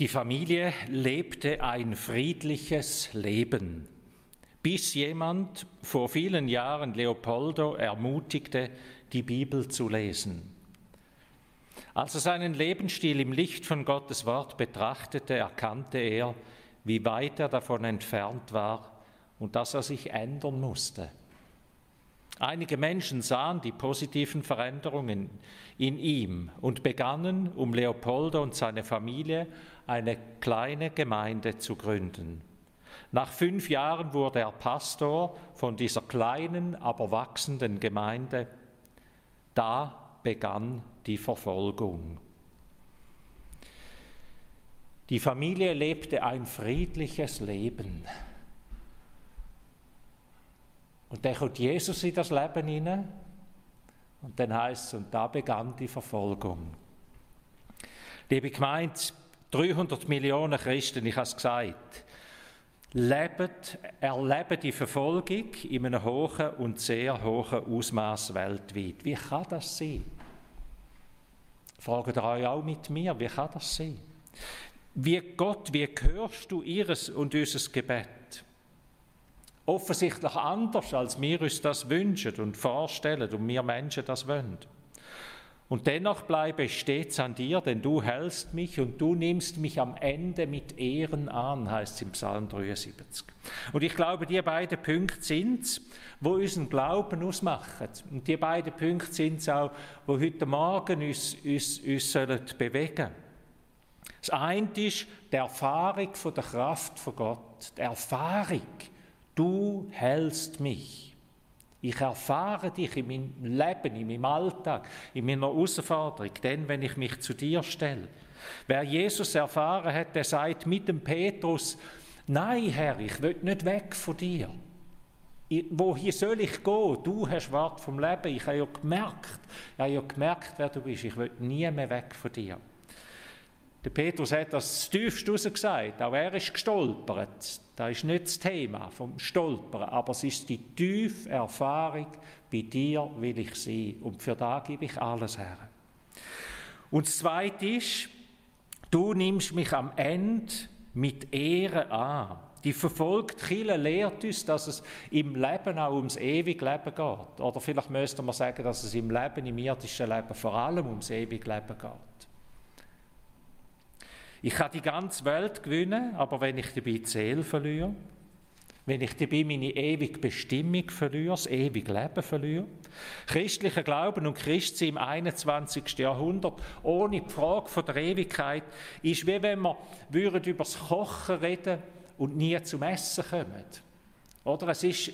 Die Familie lebte ein friedliches Leben, bis jemand vor vielen Jahren Leopoldo ermutigte, die Bibel zu lesen. Als er seinen Lebensstil im Licht von Gottes Wort betrachtete, erkannte er, wie weit er davon entfernt war und dass er sich ändern musste. Einige Menschen sahen die positiven Veränderungen in ihm und begannen, um Leopoldo und seine Familie eine kleine Gemeinde zu gründen. Nach fünf Jahren wurde er Pastor von dieser kleinen, aber wachsenden Gemeinde. Da begann die Verfolgung. Die Familie lebte ein friedliches Leben. Und dann kommt Jesus in das Leben hinein. Und dann heißt es, und da begann die Verfolgung. Liebe Gemeinde, 300 Millionen Christen, ich habe es gesagt, leben, erleben die Verfolgung in einem hohen und sehr hohen Ausmaß weltweit. Wie kann das sein? Fragt ihr euch auch mit mir, wie kann das sein? Wie Gott, wie hörst du ihres und unser Gebet? Offensichtlich anders, als wir uns das wünschen und vorstellen und wir Menschen das wollen. Und dennoch bleibe ich stets an dir, denn du hältst mich und du nimmst mich am Ende mit Ehren an, heißt es im Psalm 73. Und ich glaube, die beiden Punkte sind es, wo unseren Glauben ausmachen. Und die beiden Punkte sind es auch, wo heute Morgen uns, uns, uns sollen bewegen Das eine ist die Erfahrung von der Kraft von Gott. Die Erfahrung, du hältst mich. Ich erfahre dich in meinem Leben, in meinem Alltag, in meiner Herausforderung, denn wenn ich mich zu dir stelle. Wer Jesus erfahren hat, der sagt mit dem Petrus, nein Herr, ich will nicht weg von dir. Wohin soll ich gehen? Du hast Wort vom Leben. Ich habe ja gemerkt, ich habe ja gemerkt, wer du bist. Ich will nie mehr weg von dir. Der Petrus hat das tiefst gesagt, auch er ist gestolpert. Das ist nicht das Thema vom Stolpern, aber es ist die tiefe Erfahrung, bei dir will ich sein und für da gebe ich alles her. Und das Zweite ist, du nimmst mich am Ende mit Ehre an. Die verfolgte Kirche lehrt uns, dass es im Leben auch ums ewige Leben geht. Oder vielleicht müsste man sagen, dass es im Leben, im irdischen Leben vor allem ums ewige Leben geht. Ich kann die ganze Welt gewinnen, aber wenn ich dabei die Seele verliere, wenn ich dabei meine ewige Bestimmung verliere, das ewige Leben verliere. Christlicher Glauben und Christsein im 21. Jahrhundert ohne die Frage von der Ewigkeit ist wie wenn wir über das Kochen reden und nie zum Essen kommen. Oder es ist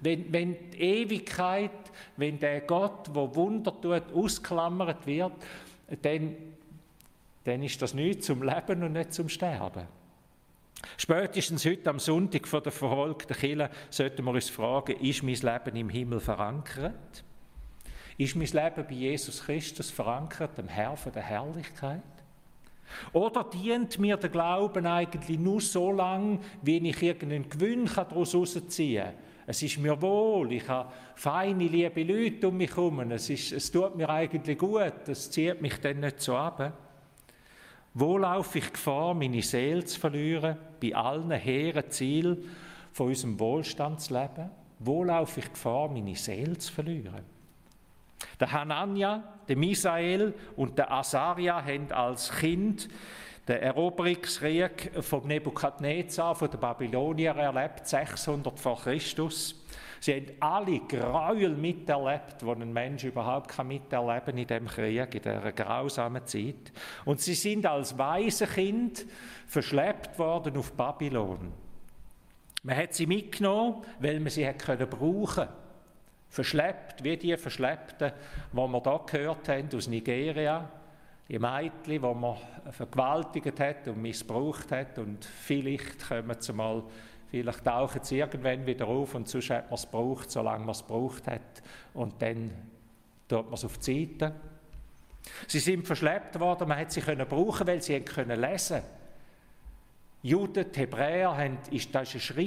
wenn, wenn die Ewigkeit, wenn der Gott, der Wunder tut, ausklammert wird, dann dann ist das nicht zum Leben und nicht zum Sterben. Spätestens heute am Sonntag vor der verfolgten Kirche sollten wir uns fragen, ist mein Leben im Himmel verankert? Ist mein Leben bei Jesus Christus verankert, dem Herr von der Herrlichkeit? Oder dient mir der Glauben eigentlich nur so lange, wie ich irgendeinen Gewinn daraus herausziehen kann? Es ist mir wohl, ich habe feine, liebe Leute um mich herum, es, ist, es tut mir eigentlich gut, es zieht mich dann nicht so ab. Wo laufe ich Gefahr, meine Seele zu verlieren, bei allen hehren Zielen von unserem Wohlstandsleben? Wo laufe ich Gefahr, meine Seele zu verlieren? Der Hanania, der Misael und der Asaria haben als Kind den Eroberungskrieg vom Nebukadnezar, von den Babylonier erlebt, 600 vor Christus. Sie haben alle Gräuel miterlebt, die ein Mensch überhaupt miterleben kann in dem Krieg, in dieser grausamen Zeit. Und sie sind als Waisenkind verschleppt worden auf Babylon. Man hat sie mitgenommen, weil man sie hat können brauchen Verschleppt, wie die Verschleppten, die wir hier gehört haben aus Nigeria. Die Mädchen, die man vergewaltigt hat und missbraucht hat. Und vielleicht kommen sie mal Vielleicht tauchen sie irgendwann wieder auf und sonst hat man es gebraucht, solange man es gebraucht hat. Und dann tut man es auf die Seite. Sie sind verschleppt worden, man hat sie können brauchen, weil sie können lesen Juden, die Hebräer, haben, ist, das, ist ein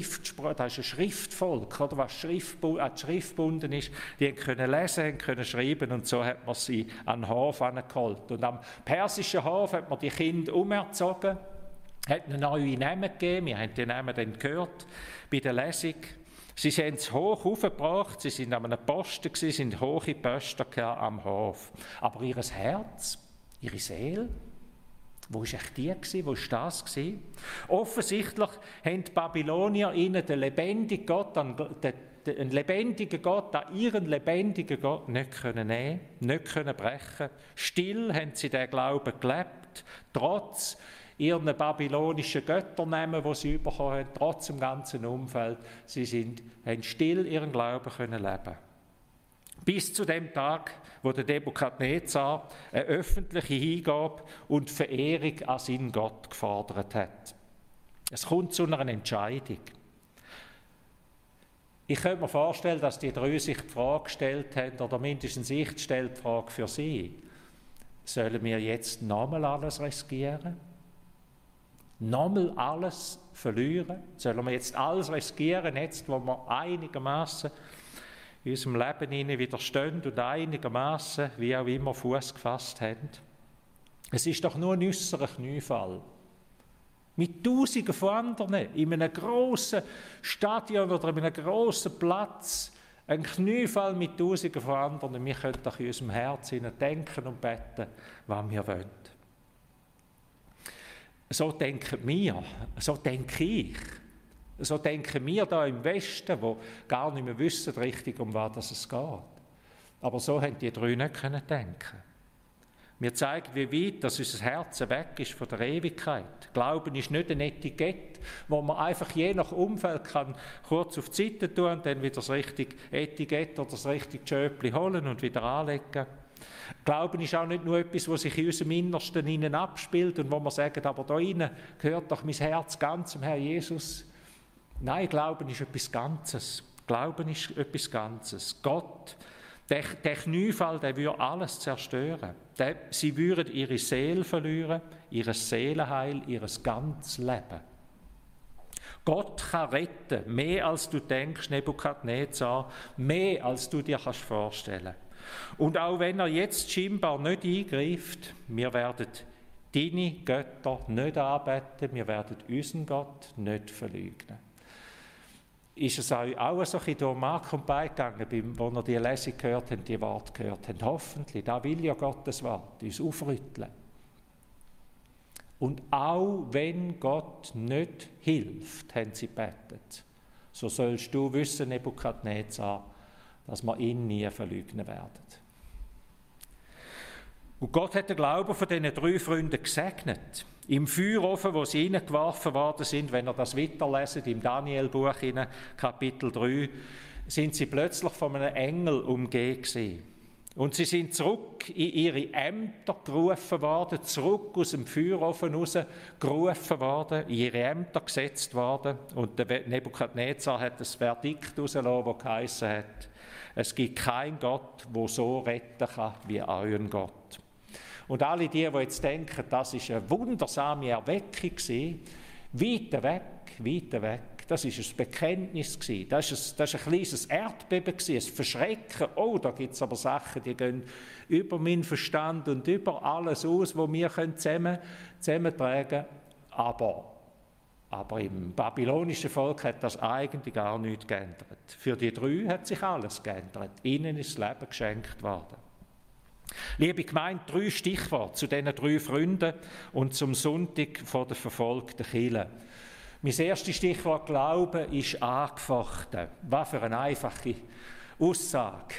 das ist ein Schriftvolk, oder, was Schriftbu an die Schrift gebunden ist. Die können lesen, können schreiben und so hat man sie an den Hof angeholt. Und am persischen Hof hat man die Kinder umerzogen, hat ihnen neue Namen gegeben, wir haben die Namen dann gehört bei der Lesung. Sie sind es hoch aufgebracht, sie sind an einem Posten, sie sind hohe Posten am Hof. Aber ihr Herz, ihre Seele, wo war echt die? Gewesen? Wo war das? Gewesen? Offensichtlich haben die Babylonier ihnen den lebendigen Gott, den, den lebendigen Gott, an ihren lebendigen Gott nicht können nehmen, nicht können brechen. Still haben sie den Glauben gelebt, trotz ihren babylonischen Götternamen, die sie bekommen haben, trotz dem ganzen Umfeld. Sie sind, haben still ihren Glauben können leben. Bis zu dem Tag, wo der Nebukadnezar eine öffentliche Hingabe und Verehrung an seinen Gott gefordert hat. Es kommt zu einer Entscheidung. Ich könnte mir vorstellen, dass die drei sich die Frage gestellt haben, oder mindestens ich stelle die Frage für sie, sollen wir jetzt nochmal alles riskieren? Nochmal alles verlieren? Sollen wir jetzt alles riskieren, jetzt wo wir einigermaßen in unserem Leben widerstehen und einigermaßen, wie auch immer, Fuß gefasst haben. Es ist doch nur ein äußerer Kniefall. Mit Tausenden von anderen, in einem grossen Stadion oder in einem grossen Platz, ein Kniefall mit Tausenden von anderen. Wir können doch in unserem Herzen denken und beten, was wir wollen. So denken wir, so denke ich. So denken wir da im Westen, wo gar nicht mehr wissen richtig, um was es geht. Aber so haben die drei nicht können denken. Wir zeigen, wie weit dass unser Herz weg ist von der Ewigkeit. Glauben ist nicht ein Etikett, wo man einfach je nach Umfeld kann kurz auf die Seite tun und dann wieder das richtige Etikett oder das richtige Schöpli holen und wieder anlegen. Glauben ist auch nicht nur etwas, was sich in unserem Innersten innen abspielt und wo man sagt, aber da innen gehört doch mein Herz ganz zum Herrn Jesus. Nein, Glauben ist etwas Ganzes. Glauben ist etwas Ganzes. Gott, der, der Kniefall, der würde alles zerstören. Der, sie würden ihre Seele verlieren, ihr Seelenheil, ihr ganzes Leben. Gott kann retten, mehr als du denkst, Nebukadnezar, mehr als du dir kannst vorstellen. Und auch wenn er jetzt scheinbar nicht eingreift, wir werden deine Götter nicht anbeten, wir werden unseren Gott nicht verleugnen ist es euch auch so ein durch Mark und beigegangen, wo ihr die Lesung gehört habt, die Worte gehört habt. Hoffentlich, da will ja Gottes Wort uns aufrütteln. Und auch wenn Gott nicht hilft, haben sie betet. So sollst du wissen, Nebukadnezar, dass wir ihn nie verleugnen werden. Und Gott hat den Glauben von diesen drei Freunden gesegnet. Im Feuerofen, wo sie hineingeworfen worden sind, wenn ihr das weiterlesen, im Danielbuch, Kapitel 3, sind sie plötzlich von einem Engel umgeben Und sie sind zurück in ihre Ämter gerufen worden, zurück aus dem Feuerofen raus gerufen worden, in ihre Ämter gesetzt worden. Und der Nebukadnezar hat das Verdikt rausgelassen, das geheissen hat, es gibt keinen Gott, der so retten kann wie euren Gott. Und alle die, die jetzt denken, das ist eine wundersame Erweckung gewesen, weit weg, weit weg, das ist ein Bekenntnis gewesen. Das ist ein, ein kleines Erdbeben gewesen, ein Verschrecken. Oh, da gibt es aber Sachen, die gehen über meinen Verstand und über alles aus, was wir zusammen, zusammentragen können. Aber aber im babylonischen Volk hat das eigentlich gar nichts geändert. Für die drei hat sich alles geändert. Ihnen ist das Leben geschenkt worden. Liebe Gemeinde, drei Stichworte zu diesen drei Freunden und zum Sonntag vor der verfolgten Kirche. Mein erstes Stichwort Glauben ist angefochten. Was für eine einfache Aussage.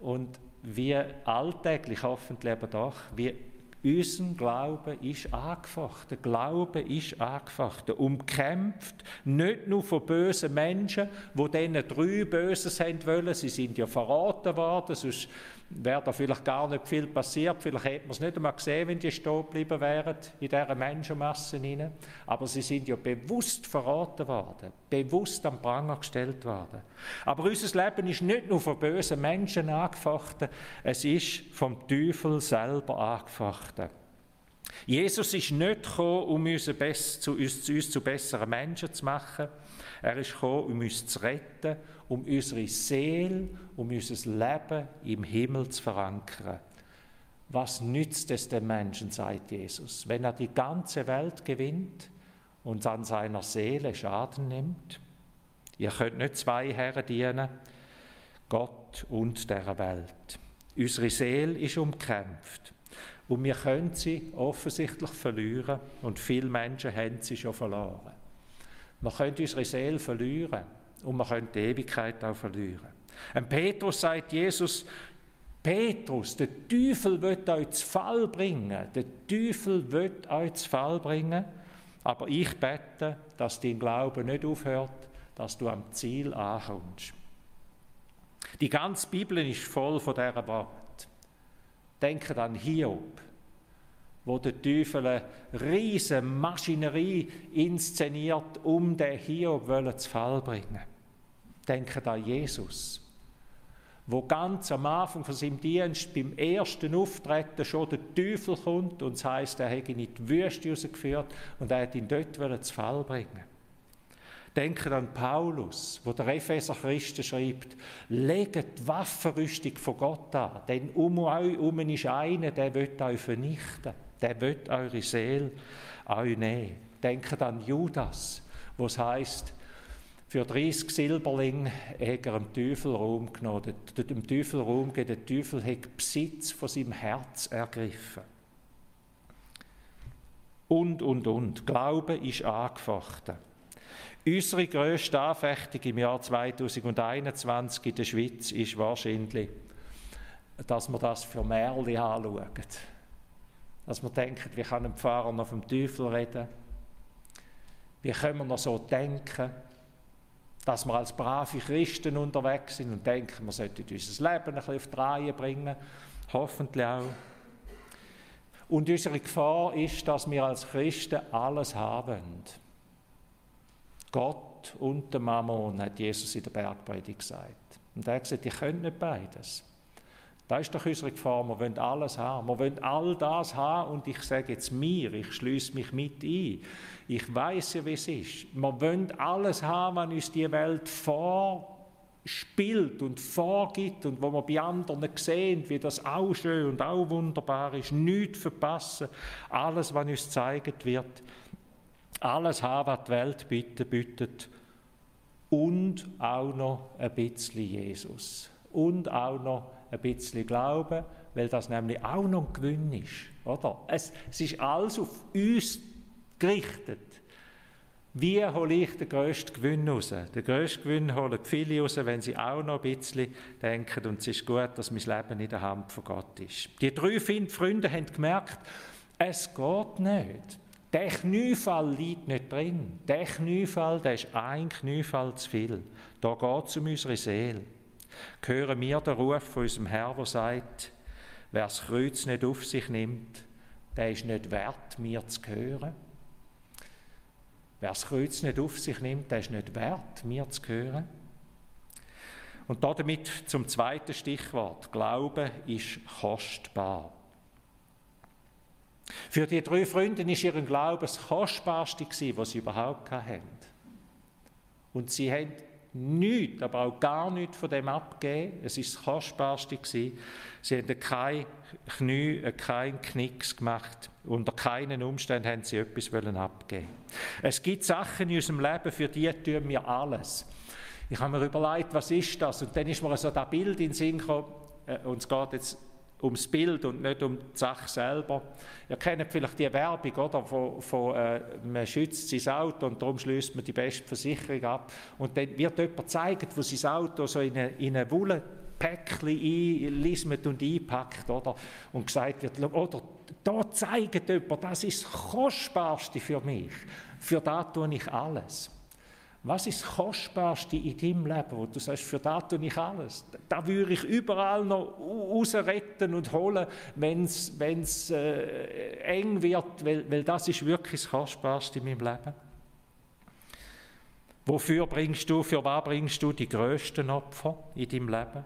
Und wie alltäglich hoffentlich aber doch, wie unser Glaube ist angefochten. Glaube ist angefochten. Umkämpft nicht nur von bösen Menschen, wo denen drei Böses haben wollen. Sie sind ja verraten worden, sonst wäre da vielleicht gar nicht viel passiert. Vielleicht hätte man es nicht einmal gesehen, wenn die stehen geblieben wären in dieser Menschenmasse. Hinein. Aber sie sind ja bewusst verraten worden, bewusst am Pranger gestellt worden. Aber unser Leben ist nicht nur von bösen Menschen angefochten, es ist vom Teufel selber angefochten. Jesus ist nicht gekommen, um uns zu, uns, uns zu besseren Menschen zu machen. Er ist gekommen, um uns zu retten, um unsere Seele, um unser Leben im Himmel zu verankern. Was nützt es dem Menschen, sagt Jesus, wenn er die ganze Welt gewinnt und an seiner Seele Schaden nimmt? Ihr könnt nicht zwei Herren dienen, Gott und der Welt. Unsere Seele ist umkämpft. Und wir können sie offensichtlich verlieren und viele Menschen haben sie schon verloren. Wir können unsere Seele verlieren und wir können die Ewigkeit auch verlieren. Und Petrus sagt Jesus, Petrus, der Teufel wird euch zu Fall bringen. Der Teufel wird euch zu Fall bringen. Aber ich bete, dass dein Glaube nicht aufhört, dass du am Ziel ankommst. Die ganze Bibel ist voll von dieser Wort. Denkt an Hiob, wo der Teufel eine riesige Maschinerie inszeniert, um den Hiob zu Fall bringen. Denkt an Jesus, wo ganz am Anfang von seinem Dienst beim ersten Auftreten schon der Teufel kommt und es heisst, er hätte ihn in die Wüste rausgeführt und er hat ihn dort zu Fall bringen. Denkt an Paulus, wo der Epheser Christen schreibt, legt die Waffenrüstung von Gott an, denn um euch herum ist einer, der wird euch vernichten, der wird eure Seele euch nehmen. Denkt an Judas, wo es heisst, für 30 Silberling hat er dem Teufel Raum genommen. Dem Teufel Raum gegeben. Der Teufel hat Besitz von seinem Herz ergriffen. Und, und, und. Glaube ist angefochten. Unsere grösste Anfechtung im Jahr 2021 in der Schweiz ist wahrscheinlich, dass wir das für Märchen anschauen. Dass wir denken, wie kann ein Pfarrer noch vom Teufel reden? Wie können wir noch so denken? Dass wir als brave Christen unterwegs sind und denken, wir sollten unser Leben ein bisschen auf die Reihe bringen. Hoffentlich auch. Und unsere Gefahr ist, dass wir als Christen alles haben. Gott und der Mammon, hat Jesus in der Bergpredigt gesagt. Und er hat gesagt, ihr könnt nicht beides. Da ist doch unsere Gefahr, wir wollen alles haben. Wir wollen all das haben und ich sage jetzt mir, ich schließe mich mit ein. Ich weiß ja, wie es ist. Wir wollen alles haben, was uns die Welt vorspielt und vorgibt und wo wir bei anderen sehen, wie das auch schön und auch wunderbar ist. Nichts verpassen. Alles, was uns gezeigt wird, alles haben, was die Welt bitte, bittet und auch noch ein bisschen Jesus und auch noch ein bisschen Glauben, weil das nämlich auch noch ein Gewinn ist. Oder? Es, es ist alles auf uns gerichtet. Wie hole ich den grössten Gewinn raus? Den grössten Gewinn holen viele raus, wenn sie auch noch ein bisschen denken, und es ist gut, dass mein Leben in der Hand von Gott ist. Die drei Freunde haben gemerkt, es geht nicht. Der Kniefall liegt nicht drin. Der Kniefall, der ist ein Kniefall zu viel. Da geht es um unsere Seele. Hören wir den Ruf von unserem Herrn, der sagt, wer das Kreuz nicht auf sich nimmt, der ist nicht wert, mir zu hören. Wer das Kreuz nicht auf sich nimmt, der ist nicht wert, mir zu hören. Und damit zum zweiten Stichwort. Glaube ist kostbar. Für die drei Freunde war ihr Glaube das Kostbarste, was sie überhaupt hatten. Und sie haben nichts, aber auch gar nichts von dem abgegeben. Es war das Kostbarste. Sie haben kein Knie, keinen Knicks gemacht. Unter keinen Umständen haben sie etwas abgeben Es gibt Sachen in unserem Leben, für die tun wir alles. Ich habe mir überlegt, was ist das? Und dann ist mir so das Bild in den Sinn gekommen, äh, und es geht jetzt ums Bild und nicht um die Sache selber. Ihr kennt vielleicht die Werbung, oder, von, von äh, man schützt sein Auto und darum schließt man die beste Versicherung ab. Und dann wird jemand gezeigt, wo sein Auto so in eine, in eine Wollenpäckchen einlismet und einpackt, oder? Und gesagt wird, oder, da zeigt jemand, das ist das Kostbarste für mich. Für das tue ich alles. Was ist das Kostbarste in deinem Leben, wo du sagst, für das tue ich alles? Da würde ich überall noch rausretten und holen, wenn es äh, eng wird, weil, weil das ist wirklich das Kostbarste in meinem Leben. Wofür bringst du, für was bringst du die größten Opfer in deinem Leben?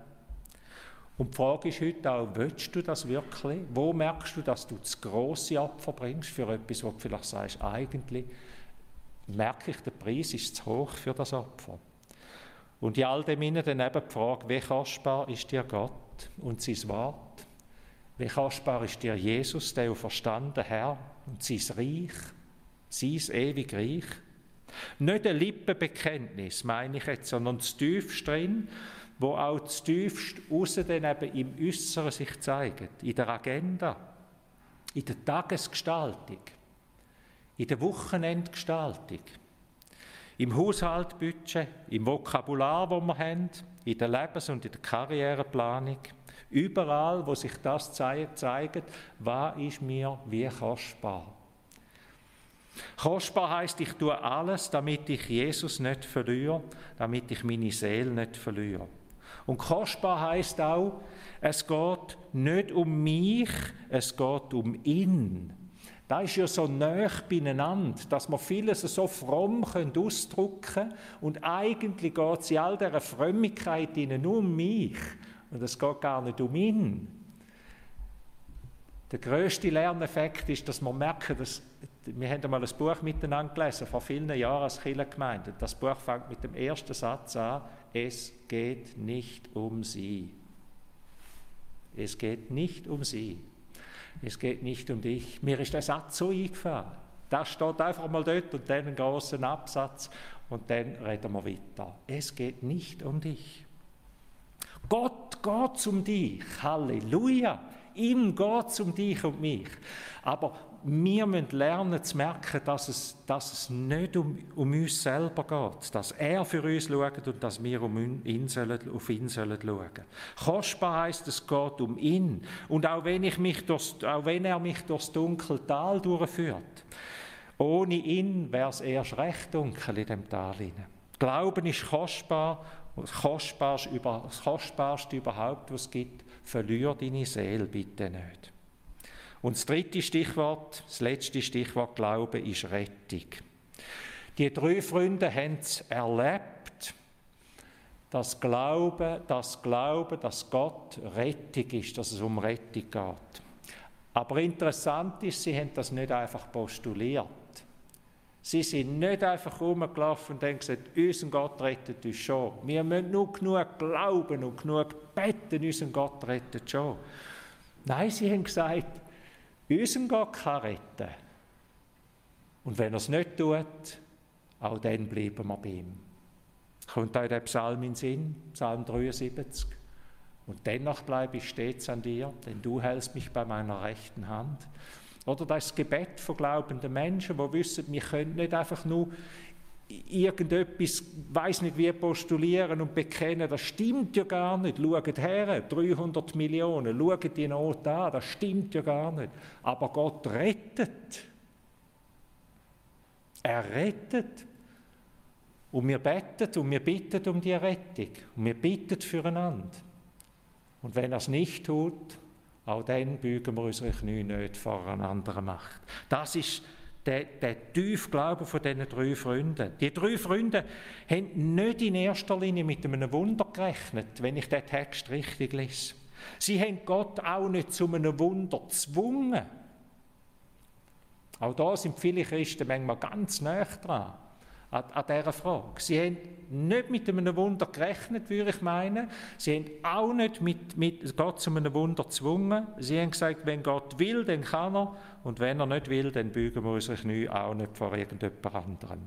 Und die Frage ist heute auch, willst du das wirklich? Wo merkst du, dass du das grosse Opfer bringst für etwas, wo du vielleicht sagst, eigentlich merke ich, der Preis ist zu hoch für das Opfer. Und in all dem innen dann eben die Frage, wie kostbar ist dir Gott und sein Wort? Wie kostbar ist dir Jesus, der verstanden Herr und sein Reich, sein ewig Reich? Nicht ein Lippenbekenntnis, meine ich jetzt, sondern das Tiefste drin, wo auch das Tiefste außen dann eben im Äußeren sich zeigt, in der Agenda, in der Tagesgestaltung, in der Wochenendgestaltung, im Haushaltbudget, im Vokabular, das wir haben, in der Lebens- und in der Karriereplanung, überall, wo sich das zeigt, was ist mir wie kostbar. Kostbar heißt, ich tue alles, damit ich Jesus nicht verliere, damit ich meine Seele nicht verliere. Und kostbar heißt auch, es geht nicht um mich, es geht um ihn. Da ist ja so nah beieinander, dass wir vieles so fromm ausdrücken können und eigentlich geht es in all dieser Frömmigkeit nur um mich und es geht gar nicht um ihn. Der größte Lerneffekt ist, dass wir merken, dass wir haben einmal ein Buch miteinander gelesen, vor vielen Jahren als Kirchengemeinde. Das Buch fängt mit dem ersten Satz an, es geht nicht um sie. Es geht nicht um sie. Es geht nicht um dich. Mir ist der Satz so eingefahren. Das steht einfach mal dort und dann einen großen Absatz und dann reden wir weiter. Es geht nicht um dich. Gott geht um dich. Halleluja. Ihm geht es um dich und mich. Aber wir müssen lernen zu merken, dass es, dass es nicht um, um uns selber geht, dass er für uns schaut und dass wir um ihn sollen, auf ihn sollen schauen. Kostbar heisst, es geht um ihn. Und auch wenn, ich mich durchs, auch wenn er mich durchs dunkle Tal durchführt, ohne ihn wäre es erst recht dunkel in dem Tal. Glauben ist kostbar, das Kostbarste, das Kostbarste überhaupt, was es gibt. Verlier deine Seele bitte nicht. Und das dritte Stichwort, das letzte Stichwort Glaube ist Rettung. Die drei Freunde haben es erlebt, dass Glaube, das Glauben, dass Gott Rettung ist, dass es um Rettung geht. Aber interessant ist, sie haben das nicht einfach postuliert. Sie sind nicht einfach rumgelaufen und haben gesagt, unser Gott rettet uns schon. Wir müssen nur genug glauben und genug beten, unser Gott rettet schon. Nein, sie haben gesagt, unseren Gott kann retten. Und wenn er es nicht tut, auch dann bleiben wir bei ihm. Kommt euch der Psalm in den Sinn, Psalm 73. Und dennoch bleibe ich stets an dir, denn du hältst mich bei meiner rechten Hand. Oder das Gebet von glaubenden Menschen, die wissen, wir können nicht einfach nur irgendetwas, weiß nicht wie, postulieren und bekennen, das stimmt ja gar nicht. Schaut her, 300 Millionen, schaut die Not an, das stimmt ja gar nicht. Aber Gott rettet. Er rettet. Und wir beten und wir bitten um die Rettung. Und wir bitten füreinander. Und wenn er es nicht tut, auch dann bügen wir unsere Knie nicht vor einer anderen Macht. Das ist der, der tiefe Glaube von diesen drei Freunden. Die drei Freunde haben nicht in erster Linie mit einem Wunder gerechnet, wenn ich den Text richtig lese. Sie haben Gott auch nicht zu einem Wunder gezwungen. Auch da sind viele Christen manchmal ganz nah dran an, an dieser Frage. Sie haben nicht mit einem Wunder gerechnet, würde ich meinen. Sie haben auch nicht mit, mit Gott zu einem Wunder gezwungen. Sie haben gesagt, wenn Gott will, dann kann er. Und wenn er nicht will, dann bügen wir unsere Knie auch nicht vor irgendjemand anderem.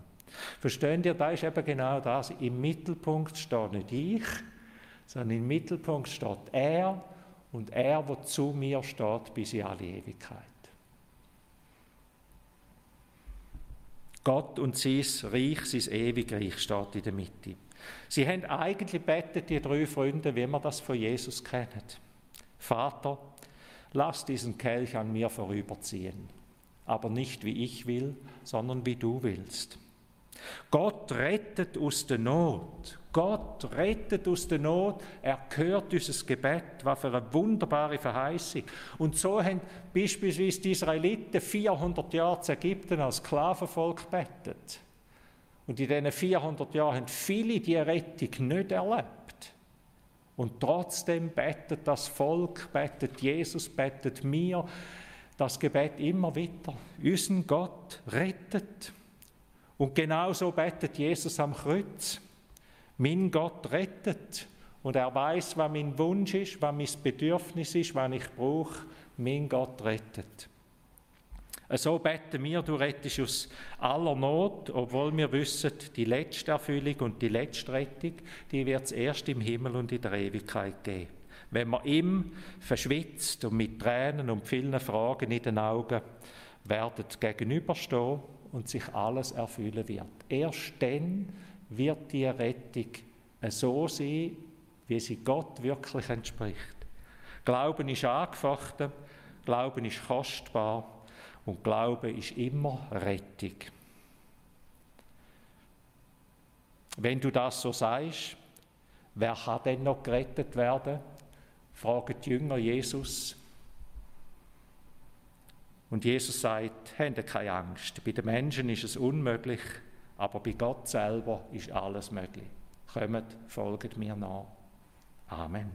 Verstehen ihr, da ist eben genau das. Im Mittelpunkt steht nicht ich, sondern im Mittelpunkt steht er und er, der zu mir steht bis in alle Ewigkeit. Gott und sein Reich, sein ewige Reich steht in der Mitte. Sie haben eigentlich betet, die drei Freunde, wie man das von Jesus kennt. Vater, lass diesen Kelch an mir vorüberziehen, aber nicht wie ich will, sondern wie du willst. Gott rettet aus der Not. Gott rettet aus der Not. Er hört unser Gebet. Was für eine wunderbare Verheißung. Und so haben beispielsweise die Israeliten 400 Jahre zu Ägypten als Sklavenvolk betet. Und in diesen 400 Jahren haben viele die Rettung nicht erlebt. Und trotzdem betet das Volk, betet Jesus, betet mir das Gebet immer wieder. Unseren Gott rettet. Und genauso betet Jesus am Kreuz. Mein Gott rettet. Und er weiß, was mein Wunsch ist, was mein Bedürfnis ist, was ich brauche. Mein Gott rettet. So beten wir, du rettest aus aller Not, obwohl wir wissen, die letzte Erfüllung und die letzte Rettung, die wird es erst im Himmel und in der Ewigkeit geben. Wenn wir ihm verschwitzt und mit Tränen und vielen Fragen in den Augen werden gegenüberstehen und sich alles erfüllen wird. Erst dann wird die Rettung so sein, wie sie Gott wirklich entspricht. Glauben ist angefochten, Glauben ist kostbar und Glaube ist immer Rettung. Wenn du das so sagst, wer kann denn noch gerettet werden? Fragen die Jünger Jesus. Und Jesus sagt, habt keine Angst. Bei den Menschen ist es unmöglich, aber bei Gott selber ist alles möglich. Kommt, folgt mir nach. Amen.